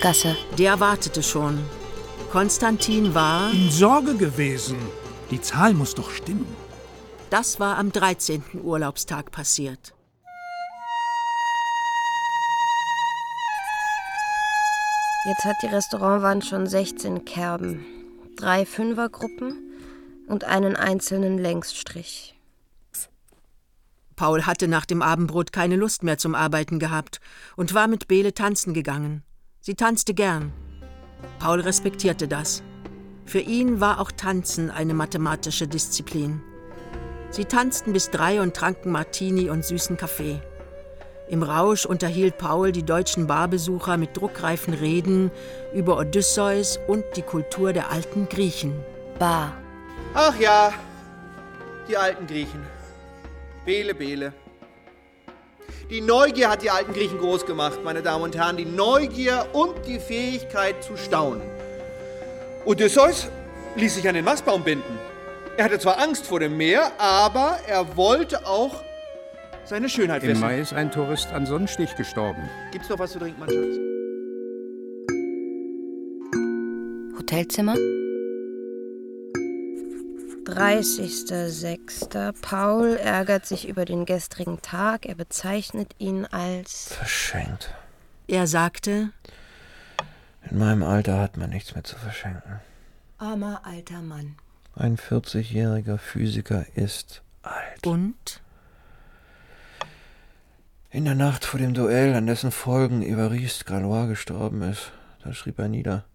Gasse. Der wartete schon. Konstantin war. In Sorge gewesen. Die Zahl muss doch stimmen. Das war am 13. Urlaubstag passiert. Jetzt hat die Restaurantwand schon 16 Kerben, drei Fünfergruppen und einen einzelnen Längsstrich. Paul hatte nach dem Abendbrot keine Lust mehr zum Arbeiten gehabt und war mit Bele tanzen gegangen. Sie tanzte gern. Paul respektierte das. Für ihn war auch Tanzen eine mathematische Disziplin. Sie tanzten bis drei und tranken Martini und süßen Kaffee. Im Rausch unterhielt Paul die deutschen Barbesucher mit druckreifen Reden über Odysseus und die Kultur der alten Griechen. Bar. Ach ja, die alten Griechen. Bele, Bele. Die Neugier hat die alten Griechen groß gemacht, meine Damen und Herren. Die Neugier und die Fähigkeit zu staunen. Odysseus ließ sich an den Mastbaum binden. Er hatte zwar Angst vor dem Meer, aber er wollte auch seine Schönheit Im wissen. Mai ist ein Tourist an Sonnenstich gestorben. Gibt's noch was zu trinken, mein Schatz? Hotelzimmer? 30.06. Paul ärgert sich über den gestrigen Tag. Er bezeichnet ihn als Verschenkt. Er sagte, In meinem Alter hat man nichts mehr zu verschenken. armer alter Mann. Ein 40-jähriger Physiker ist alt. Und? In der Nacht vor dem Duell, an dessen Folgen Evariste Galois gestorben ist, da schrieb er nieder,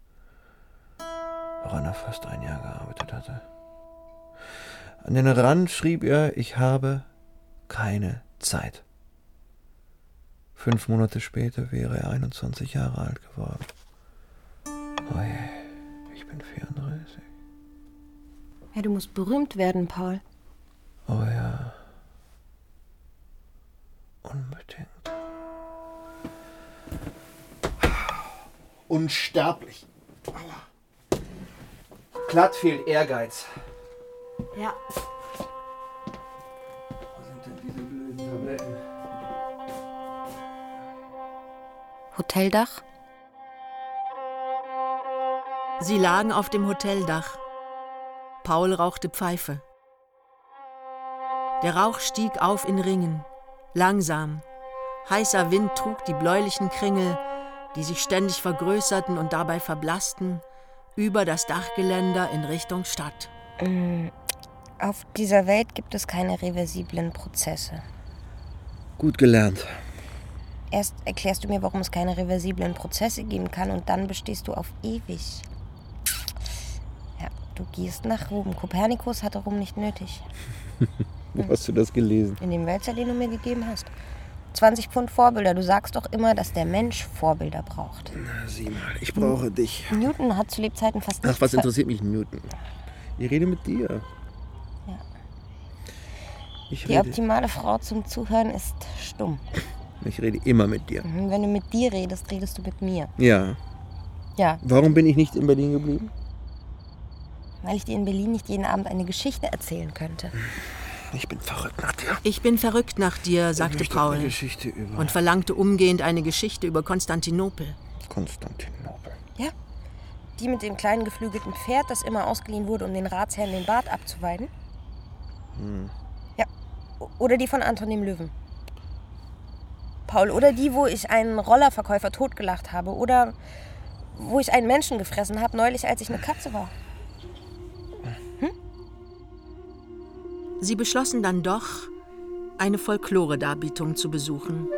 woran er fast ein Jahr gearbeitet hatte. An den Rand schrieb er, ich habe keine Zeit. Fünf Monate später wäre er 21 Jahre alt geworden. Oh je, ich bin 34. Ja, du musst berühmt werden, Paul. Oh ja. Unbedingt. Unsterblich. Glatt fehlt Ehrgeiz. Ja. Wo sind denn diese blöden Tabletten? Hoteldach? Sie lagen auf dem Hoteldach. Paul rauchte Pfeife. Der Rauch stieg auf in Ringen, langsam. Heißer Wind trug die bläulichen Kringel, die sich ständig vergrößerten und dabei verblassten, über das Dachgeländer in Richtung Stadt. Mm, Auf dieser Welt gibt es keine reversiblen Prozesse. Gut gelernt. Erst erklärst du mir, warum es keine reversiblen Prozesse geben kann und dann bestehst du auf ewig. Ja, du gehst nach Rom. Kopernikus hatte Rom nicht nötig. *laughs* *laughs* Wo hast du das gelesen? In dem Wälzer, den du mir gegeben hast. 20 Pfund Vorbilder. Du sagst doch immer, dass der Mensch Vorbilder braucht. Na, sieh mal, ich brauche dich. Newton hat zu Lebzeiten fast nicht Ach, was interessiert mich Newton? Ich rede mit dir. Ja. Ich Die rede, optimale Frau zum Zuhören ist stumm. ich rede immer mit dir. Mhm, Wenn du mit dir redest, redest du mit mir. Ja. Ja, Warum bin ich nicht in Berlin geblieben? weil ich dir in Berlin nicht jeden Abend eine Geschichte erzählen könnte. Ich bin verrückt nach dir. Ich bin verrückt nach dir, sagte Paul eine Geschichte über und verlangte umgehend eine Geschichte über Konstantinopel. Konstantinopel. Ja. Die mit dem kleinen geflügelten Pferd, das immer ausgeliehen wurde, um den Ratsherrn den Bart abzuweiden. Hm. Ja. Oder die von Anton dem Löwen. Paul, oder die, wo ich einen Rollerverkäufer totgelacht habe. Oder wo ich einen Menschen gefressen habe, neulich, als ich eine Katze war. Sie beschlossen dann doch, eine Folklore-Darbietung zu besuchen.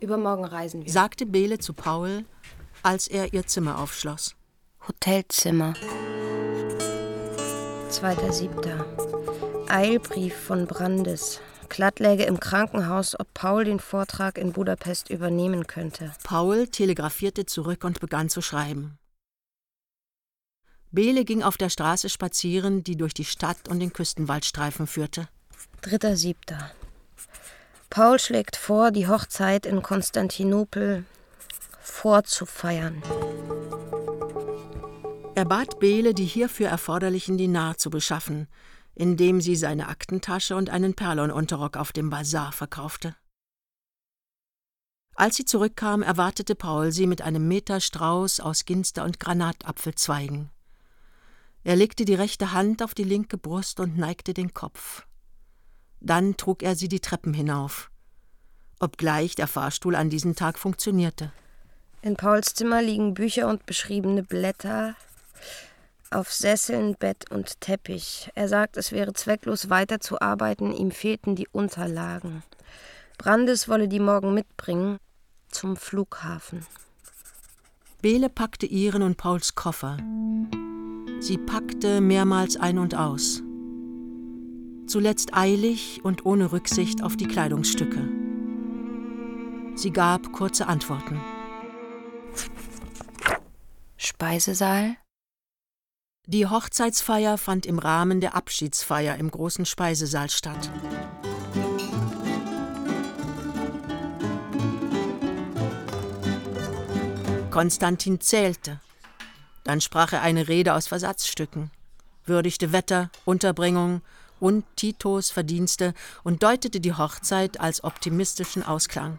Übermorgen reisen wir. sagte Bele zu Paul, als er ihr Zimmer aufschloss. Hotelzimmer. 2.7. Eilbrief von Brandes. Klatt läge im Krankenhaus, ob Paul den Vortrag in Budapest übernehmen könnte. Paul telegrafierte zurück und begann zu schreiben. Bele ging auf der Straße spazieren, die durch die Stadt und den Küstenwaldstreifen führte. 3.7. Paul schlägt vor, die Hochzeit in Konstantinopel vorzufeiern. Er bat Bele, die hierfür erforderlichen Dinar zu beschaffen, indem sie seine Aktentasche und einen Perlonunterrock auf dem Bazar verkaufte. Als sie zurückkam, erwartete Paul sie mit einem Meterstrauß aus Ginster und Granatapfelzweigen. Er legte die rechte Hand auf die linke Brust und neigte den Kopf. Dann trug er sie die Treppen hinauf, obgleich der Fahrstuhl an diesem Tag funktionierte. In Pauls Zimmer liegen Bücher und beschriebene Blätter, auf Sesseln, Bett und Teppich. Er sagt, es wäre zwecklos weiterzuarbeiten, ihm fehlten die Unterlagen. Brandes wolle die morgen mitbringen zum Flughafen. Bele packte ihren und Pauls Koffer. Sie packte mehrmals ein und aus. Zuletzt eilig und ohne Rücksicht auf die Kleidungsstücke. Sie gab kurze Antworten. Speisesaal? Die Hochzeitsfeier fand im Rahmen der Abschiedsfeier im großen Speisesaal statt. Konstantin zählte. Dann sprach er eine Rede aus Versatzstücken, würdigte Wetter, Unterbringung und Titos Verdienste und deutete die Hochzeit als optimistischen Ausklang.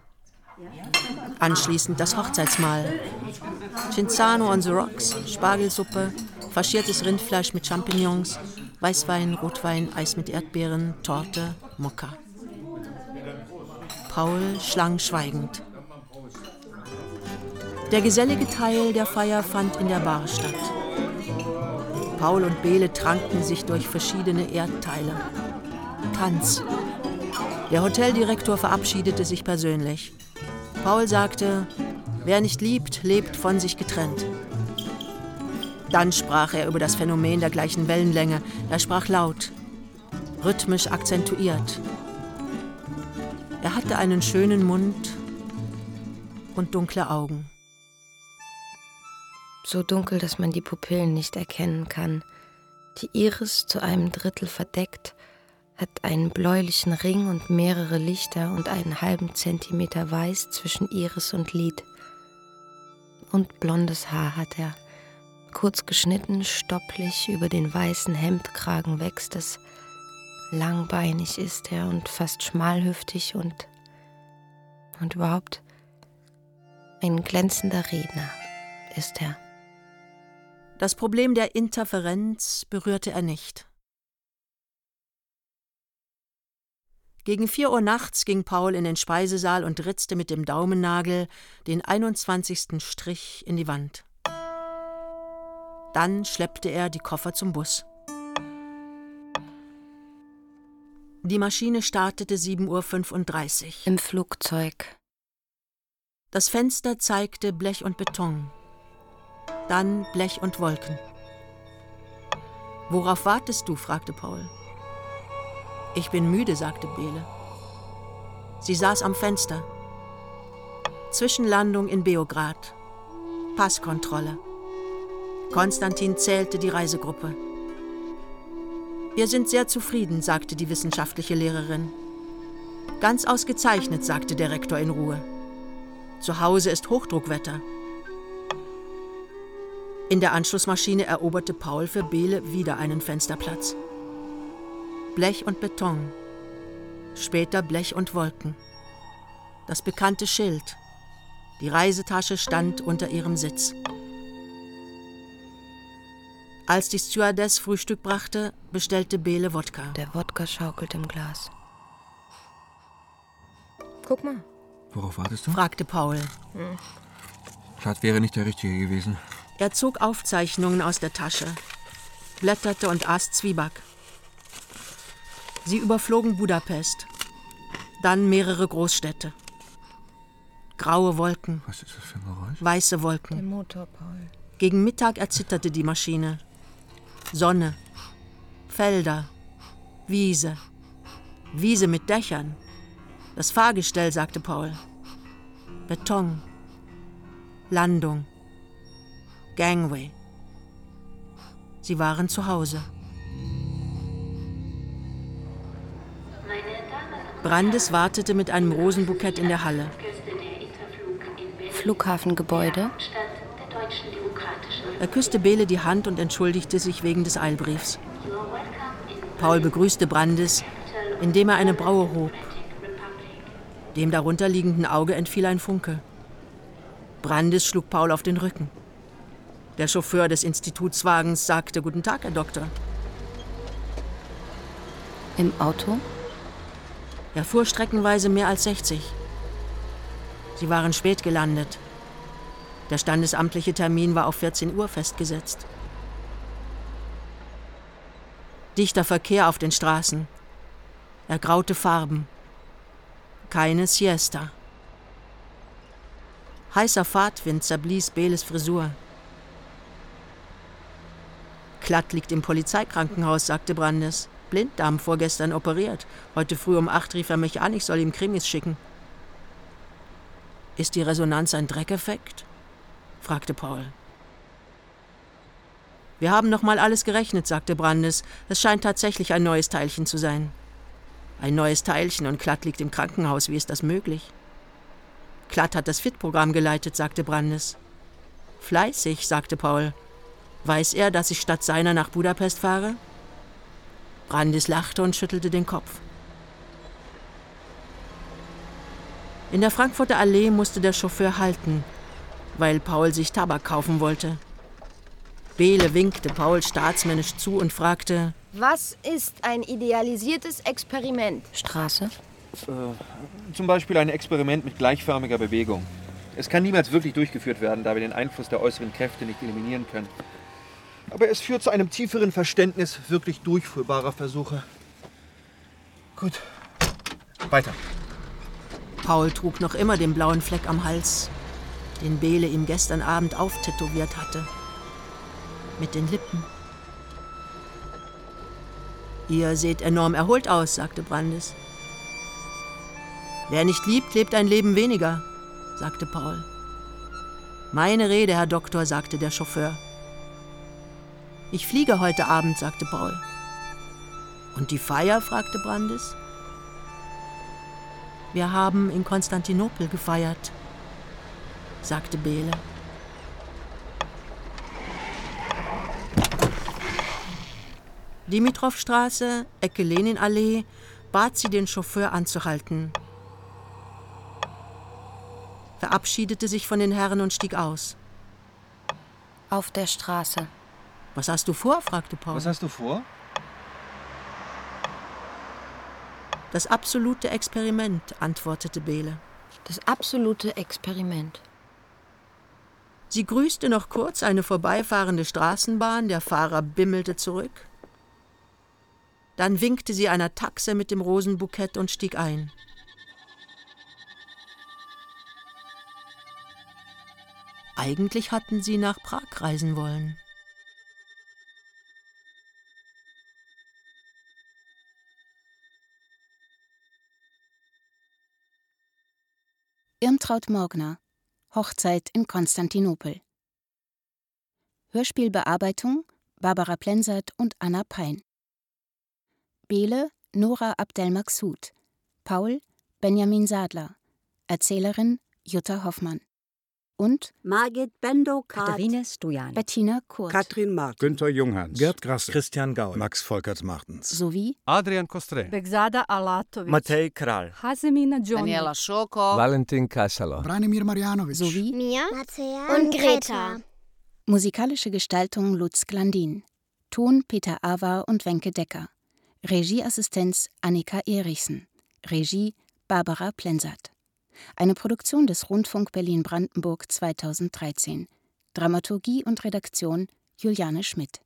Anschließend das Hochzeitsmahl. Cinzano on the Rocks, Spargelsuppe, faschiertes Rindfleisch mit Champignons, Weißwein, Rotwein, Eis mit Erdbeeren, Torte, Mokka. Paul schlang schweigend. Der gesellige Teil der Feier fand in der Bar statt. Paul und Bele tranken sich durch verschiedene Erdteile. Tanz. Der Hoteldirektor verabschiedete sich persönlich. Paul sagte, wer nicht liebt, lebt von sich getrennt. Dann sprach er über das Phänomen der gleichen Wellenlänge. Er sprach laut, rhythmisch akzentuiert. Er hatte einen schönen Mund und dunkle Augen. So dunkel, dass man die Pupillen nicht erkennen kann. Die Iris zu einem Drittel verdeckt, hat einen bläulichen Ring und mehrere Lichter und einen halben Zentimeter Weiß zwischen Iris und Lid. Und blondes Haar hat er. Kurz geschnitten, stopplich über den weißen Hemdkragen wächst es. Langbeinig ist er und fast schmalhüftig und. und überhaupt ein glänzender Redner ist er. Das Problem der Interferenz berührte er nicht. Gegen vier Uhr nachts ging Paul in den Speisesaal und ritzte mit dem Daumennagel den 21. Strich in die Wand. Dann schleppte er die Koffer zum Bus. Die Maschine startete 7.35 Uhr. Im Flugzeug. Das Fenster zeigte Blech und Beton. Dann Blech und Wolken. Worauf wartest du? fragte Paul. Ich bin müde, sagte Bele. Sie saß am Fenster. Zwischenlandung in Beograd. Passkontrolle. Konstantin zählte die Reisegruppe. Wir sind sehr zufrieden, sagte die wissenschaftliche Lehrerin. Ganz ausgezeichnet, sagte der Rektor in Ruhe. Zu Hause ist Hochdruckwetter. In der Anschlussmaschine eroberte Paul für Bele wieder einen Fensterplatz. Blech und Beton. Später Blech und Wolken. Das bekannte Schild. Die Reisetasche stand unter ihrem Sitz. Als die Stewardess Frühstück brachte, bestellte Bele Wodka. Der Wodka schaukelt im Glas. Guck mal. Worauf wartest du? fragte Paul. Hm. Platt wäre nicht der Richtige gewesen. Er zog Aufzeichnungen aus der Tasche, blätterte und aß Zwieback. Sie überflogen Budapest, dann mehrere Großstädte. Graue Wolken. Was ist das für ein Geräusch? Weiße Wolken. Der Motor, Paul. Gegen Mittag erzitterte die Maschine. Sonne, Felder, Wiese. Wiese mit Dächern. Das Fahrgestell, sagte Paul. Beton. Landung. Gangway. Sie waren zu Hause. Brandes wartete mit einem Rosenbukett in der Halle. Flughafengebäude. Er küsste Bele die Hand und entschuldigte sich wegen des Eilbriefs. Paul begrüßte Brandes, indem er eine Braue hob. Dem darunter liegenden Auge entfiel ein Funke. Brandes schlug Paul auf den Rücken. Der Chauffeur des Institutswagens sagte Guten Tag, Herr Doktor. Im Auto? Er fuhr streckenweise mehr als 60. Sie waren spät gelandet. Der standesamtliche Termin war auf 14 Uhr festgesetzt. Dichter Verkehr auf den Straßen. Ergraute Farben. Keine Siesta. Heißer Fahrtwind zerblies Beles Frisur. Klatt liegt im Polizeikrankenhaus, sagte Brandes. Blinddarm vorgestern operiert. Heute früh um acht rief er mich an, ich soll ihm Krimis schicken. Ist die Resonanz ein Dreckeffekt? Fragte Paul. Wir haben noch mal alles gerechnet, sagte Brandes. Es scheint tatsächlich ein neues Teilchen zu sein. Ein neues Teilchen und Klatt liegt im Krankenhaus. Wie ist das möglich? Klatt hat das FIT-Programm geleitet, sagte Brandes. Fleißig, sagte Paul. Weiß er, dass ich statt seiner nach Budapest fahre? Brandes lachte und schüttelte den Kopf. In der Frankfurter Allee musste der Chauffeur halten, weil Paul sich Tabak kaufen wollte. Bele winkte Paul staatsmännisch zu und fragte: Was ist ein idealisiertes Experiment? Straße? Äh, zum Beispiel ein Experiment mit gleichförmiger Bewegung. Es kann niemals wirklich durchgeführt werden, da wir den Einfluss der äußeren Kräfte nicht eliminieren können. Aber es führt zu einem tieferen Verständnis wirklich durchführbarer Versuche. Gut. Weiter. Paul trug noch immer den blauen Fleck am Hals, den Bele ihm gestern Abend auftätowiert hatte. Mit den Lippen. Ihr seht enorm erholt aus, sagte Brandes. Wer nicht liebt, lebt ein Leben weniger, sagte Paul. Meine Rede, Herr Doktor, sagte der Chauffeur. Ich fliege heute Abend, sagte Paul. Und die Feier? fragte Brandes. Wir haben in Konstantinopel gefeiert, sagte Bele. Dimitrovstraße, Ecke Leninallee, bat sie den Chauffeur anzuhalten. Verabschiedete sich von den Herren und stieg aus. Auf der Straße. Was hast du vor? fragte Paul. Was hast du vor? Das absolute Experiment, antwortete Bele. Das absolute Experiment. Sie grüßte noch kurz eine vorbeifahrende Straßenbahn, der Fahrer bimmelte zurück. Dann winkte sie einer Taxe mit dem Rosenbukett und stieg ein. Eigentlich hatten sie nach Prag reisen wollen. Irmtraut Morgner Hochzeit in Konstantinopel. Hörspielbearbeitung Barbara Plensert und Anna Pein. Bele Nora Abdelmaksud. Paul Benjamin Sadler. Erzählerin Jutta Hoffmann und Margit Bendo Katharine Stojan. Bettina Kurt. Katrin Mark Günther Junghans. Gerd Grasse. Christian Gaul Max Volkert Martens. Sowie Adrian Kostre Begzada Alatovic Matej Kral. Hasemina John Daniela Schoko Valentin Kasalo Branimir Marjanovic sowie Mia. Mattea und Greta. Musikalische Gestaltung Lutz Glandin. Ton Peter Awa und Wenke Decker. Regieassistenz Annika Erichsen Regie Barbara Plensert eine Produktion des Rundfunk Berlin-Brandenburg 2013. Dramaturgie und Redaktion Juliane Schmidt